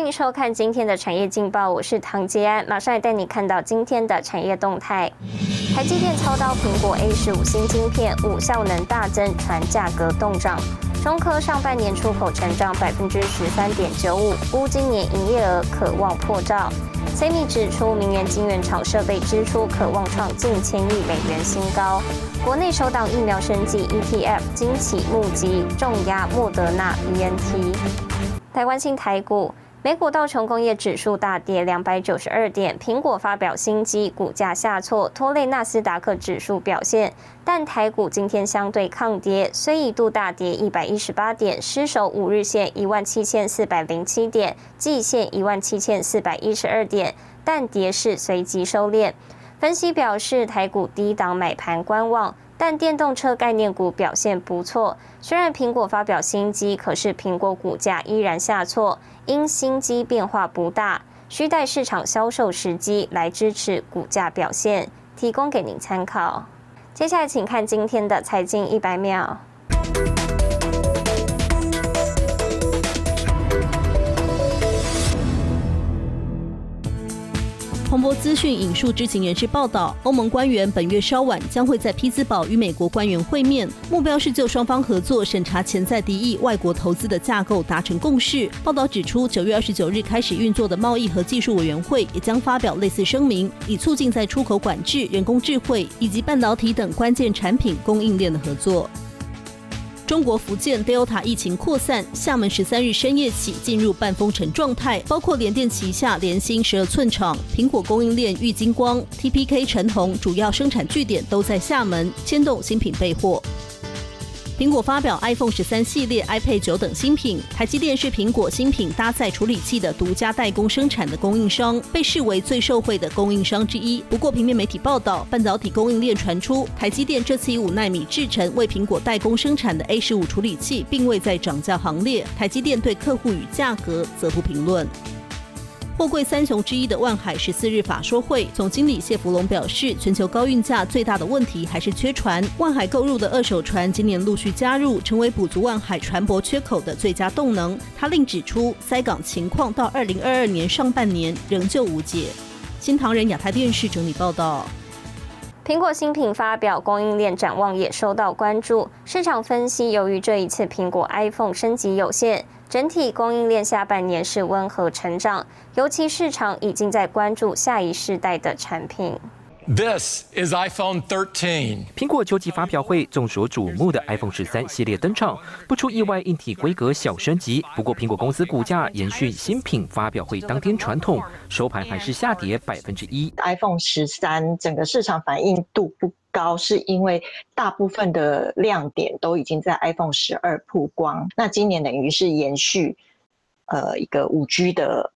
欢迎收看今天的产业劲报，我是唐杰安，马上来带你看到今天的产业动态。台积电操刀苹果 A 十五新晶片，五效能大增，传价格动涨。中科上半年出口成长百分之十三点九五，估今年营业额可望破兆。CMI 指出，明年晶圆厂设备支出可望创近千亿美元新高。国内首档疫苗升级 ETF 惊起募集重压莫德纳 BNT。台湾新台股。美股道琼工业指数大跌两百九十二点，苹果发表新机，股价下挫，拖累纳斯达克指数表现。但台股今天相对抗跌，虽一度大跌一百一十八点，失守五日线一万七千四百零七点，季线一万七千四百一十二点，但跌势随即收敛。分析表示，台股低档买盘观望。但电动车概念股表现不错，虽然苹果发表新机，可是苹果股价依然下挫，因新机变化不大，需待市场销售时机来支持股价表现，提供给您参考。接下来，请看今天的财经一百秒。彭博资讯引述知情人士报道，欧盟官员本月稍晚将会在匹兹堡与美国官员会面，目标是就双方合作审查潜在敌意外国投资的架构达成共识。报道指出，九月二十九日开始运作的贸易和技术委员会也将发表类似声明，以促进在出口管制、人工智慧以及半导体等关键产品供应链的合作。中国福建 Delta 疫情扩散，厦门十三日深夜起进入半封城状态，包括联电旗下联芯十二寸厂、苹果供应链玉金光、TPK 陈红主要生产据点都在厦门，牵动新品备货。苹果发表 iPhone 十三系列、iPad 九等新品。台积电是苹果新品搭载处理器的独家代工生产的供应商，被视为最受惠的供应商之一。不过，平面媒体报道，半导体供应链传出，台积电这次以五纳米制程为苹果代工生产的 A 十五处理器，并未在涨价行列。台积电对客户与价格则不评论。货柜三雄之一的万海十四日法说会总经理谢福龙表示，全球高运价最大的问题还是缺船。万海购入的二手船今年陆续加入，成为补足万海船舶缺口的最佳动能。他另指出，塞港情况到二零二二年上半年仍旧无解。新唐人亚太电视整理报道。苹果新品发表，供应链展望也受到关注。市场分析，由于这一次苹果 iPhone 升级有限。整体供应链下半年是温和成长，尤其市场已经在关注下一世代的产品。This is iPhone 13。苹果秋季发表会，众所瞩目的 iPhone 十三系列登场，不出意外，硬体规格小升级。不过，苹果公司股价延续新品发表会当天传统，收盘还是下跌百分之一。iPhone 十三整个市场反应度不。高是因为大部分的亮点都已经在 iPhone 十二曝光，那今年等于是延续，呃，一个五 G 的。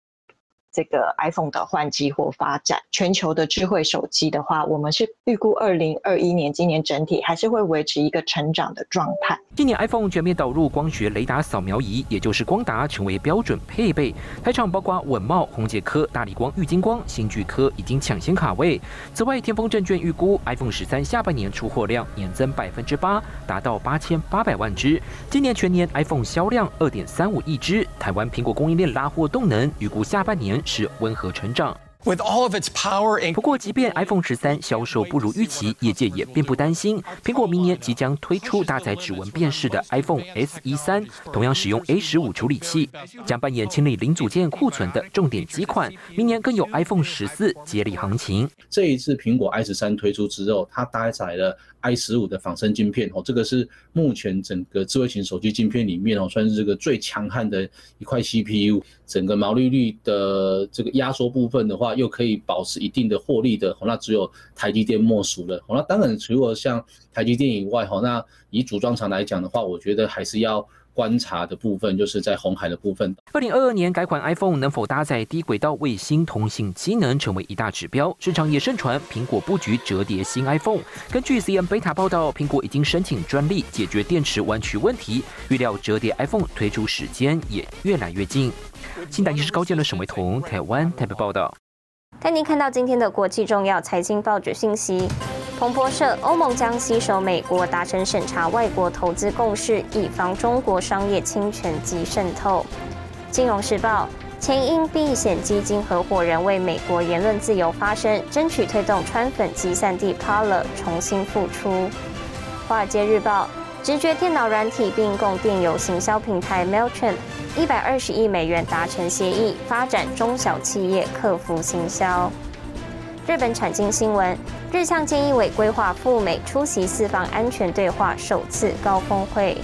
这个 iPhone 的换机或发展，全球的智慧手机的话，我们是预估二零二一年今年整体还是会维持一个成长的状态。今年 iPhone 全面导入光学雷达扫描仪，也就是光达成为标准配备。台厂包括稳茂、宏杰科、大力光、玉金光、新巨科已经抢先卡位。此外，天风证券预估 iPhone 十三下半年出货量年增百分之八，达到八千八百万只。今年全年 iPhone 销量二点三五亿只。台湾苹果供应链拉货动能，预估下半年。是温和成长。With all of its power, 不过，即便 iPhone 十三销售不如预期，业界也并不担心。苹果明年即将推出搭载指纹辨识的 iPhone SE 三，同样使用 A 十五处理器，将扮演清理零组件库存的重点机款。明年更有 iPhone 十四接力行情。这一次苹果 i 十三推出之后，它搭载了 i 十五的仿生镜片哦，这个是目前整个智慧型手机镜片里面哦，算是这个最强悍的一块 CPU。整个毛利率的这个压缩部分的又可以保持一定的获利的，那只有台积电莫属了。那当然，除了像台积电以外，哈，那以组装厂来讲的话，我觉得还是要。观察的部分就是在红海的部分。二零二二年改款 iPhone 能否搭载低轨道卫星通信机能，成为一大指标。市场也盛传苹果布局折叠新 iPhone。根据 CM Beta 报道，苹果已经申请专利解决电池弯曲问题，预料折叠 iPhone 推出时间也越来越近。新台电视高建的沈维彤，台湾台北报道。带您看到今天的国际重要财经报纸信息。彭博社：欧盟将携手美国达成审查外国投资共识，以防中国商业侵权及渗透。金融时报。前因避险基金合伙人为美国言论自由发声，争取推动川粉集散地 Parler 重新复出。华尔街日报直觉电脑软体并购电邮行销平台 Mailchimp，一百二十亿美元达成协议，发展中小企业客服行销。日本产经新闻，日向菅义伟规划赴美出席四方安全对话首次高峰会。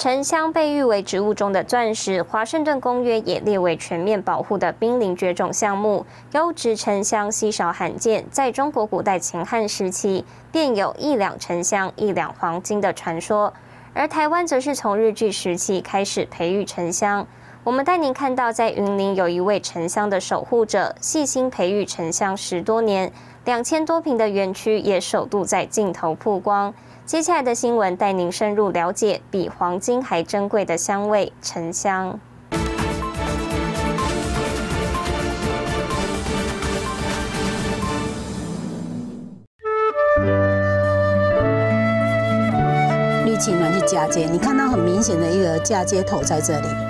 沉香被誉为植物中的钻石，华盛顿公约也列为全面保护的濒临绝种项目。优质沉香稀少罕见，在中国古代秦汉时期便有一两沉香一两黄金的传说，而台湾则是从日据时期开始培育沉香。我们带您看到，在云林有一位沉香的守护者，细心培育沉香十多年，两千多平的园区也首度在镜头曝光。接下来的新闻带您深入了解比黄金还珍贵的香味——沉香。绿青蓝去嫁接，你看到很明显的一个嫁接头在这里。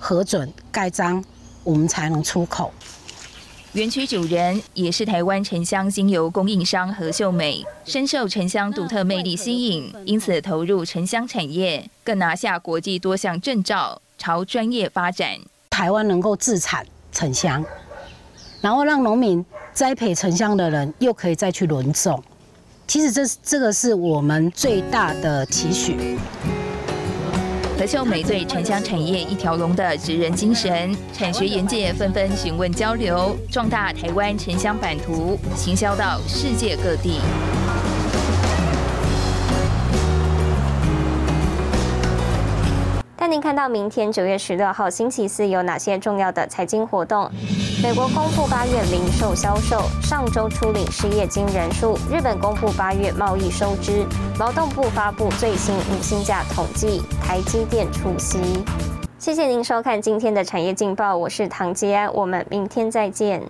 核准盖章，我们才能出口。园区主人也是台湾沉香精油供应商何秀美，深受沉香独特魅力吸引，因此投入沉香产业，更拿下国际多项证照，朝专业发展。台湾能够自产沉香，然后让农民栽培沉香的人又可以再去轮种，其实这这个是我们最大的期许。何秀美对沉香产业一条龙的职人精神，产学研界纷纷询问交流，壮大台湾沉香版图，行销到世界各地。带您看到明天九月十六号星期四有哪些重要的财经活动？美国公布八月零售销售，上周初领失业金人数；日本公布八月贸易收支；劳动部发布最新五薪价统计；台积电出席。谢谢您收看今天的产业劲报，我是唐杰安，我们明天再见。